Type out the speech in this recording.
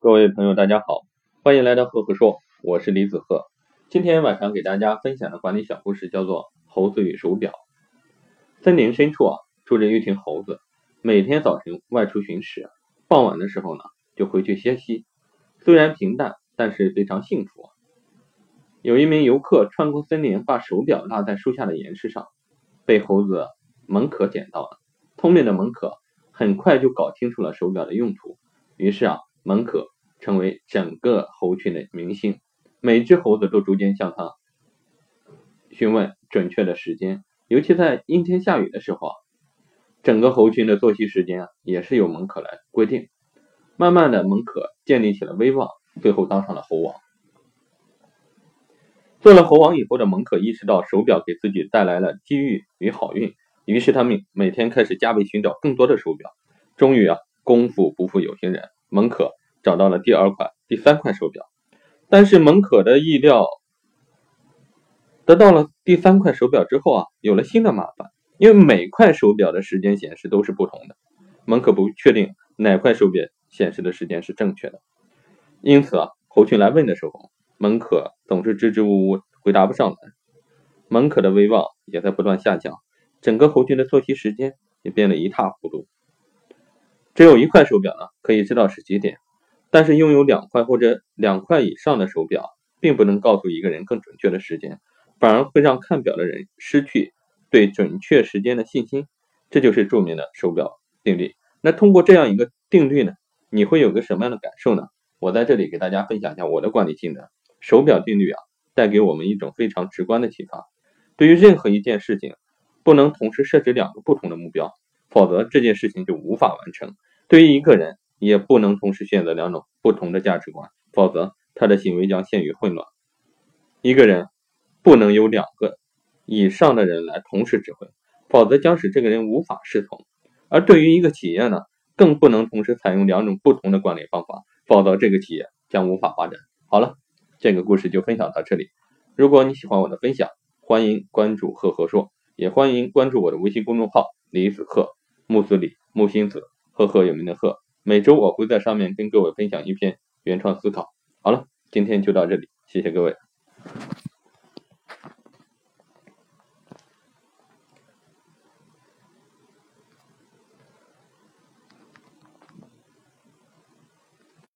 各位朋友，大家好，欢迎来到赫赫说，我是李子赫。今天晚上给大家分享的管理小故事叫做《猴子与手表》。森林深处啊，住着一群猴子，每天早晨外出寻食，傍晚的时候呢，就回去歇息。虽然平淡，但是非常幸福。有一名游客穿过森林，把手表落在树下的岩石上，被猴子蒙可捡到了。聪明的蒙可很快就搞清楚了手表的用途，于是啊，蒙可成为整个猴群的明星。每只猴子都逐渐向他询问准确的时间，尤其在阴天下雨的时候啊，整个猴群的作息时间啊，也是由蒙可来规定。慢慢的，蒙可建立起了威望，最后当上了猴王。做了猴王以后的蒙可意识到手表给自己带来了机遇与好运，于是他们每天开始加倍寻找更多的手表。终于啊，功夫不负有心人，蒙可找到了第二块、第三块手表。但是蒙可的意料，得到了第三块手表之后啊，有了新的麻烦，因为每块手表的时间显示都是不同的，蒙可不确定哪块手表显示的时间是正确的。因此啊，侯群来问的时候，蒙可总是支支吾吾，回答不上来。蒙可的威望也在不断下降，整个侯群的作息时间也变得一塌糊涂。只有一块手表呢，可以知道是几点。但是拥有两块或者两块以上的手表，并不能告诉一个人更准确的时间，反而会让看表的人失去对准确时间的信心。这就是著名的手表定律。那通过这样一个定律呢，你会有个什么样的感受呢？我在这里给大家分享一下我的管理心得。手表定律啊，带给我们一种非常直观的启发：对于任何一件事情，不能同时设置两个不同的目标，否则这件事情就无法完成。对于一个人，也不能同时选择两种不同的价值观，否则他的行为将陷于混乱。一个人不能有两个以上的人来同时指挥，否则将使这个人无法适从。而对于一个企业呢，更不能同时采用两种不同的管理方法，否则这个企业将无法发展。好了，这个故事就分享到这里。如果你喜欢我的分享，欢迎关注赫赫说，也欢迎关注我的微信公众号李子赫木子李木星子赫赫有名的赫。每周我会在上面跟各位分享一篇原创思考。好了今天就到这里谢谢各位。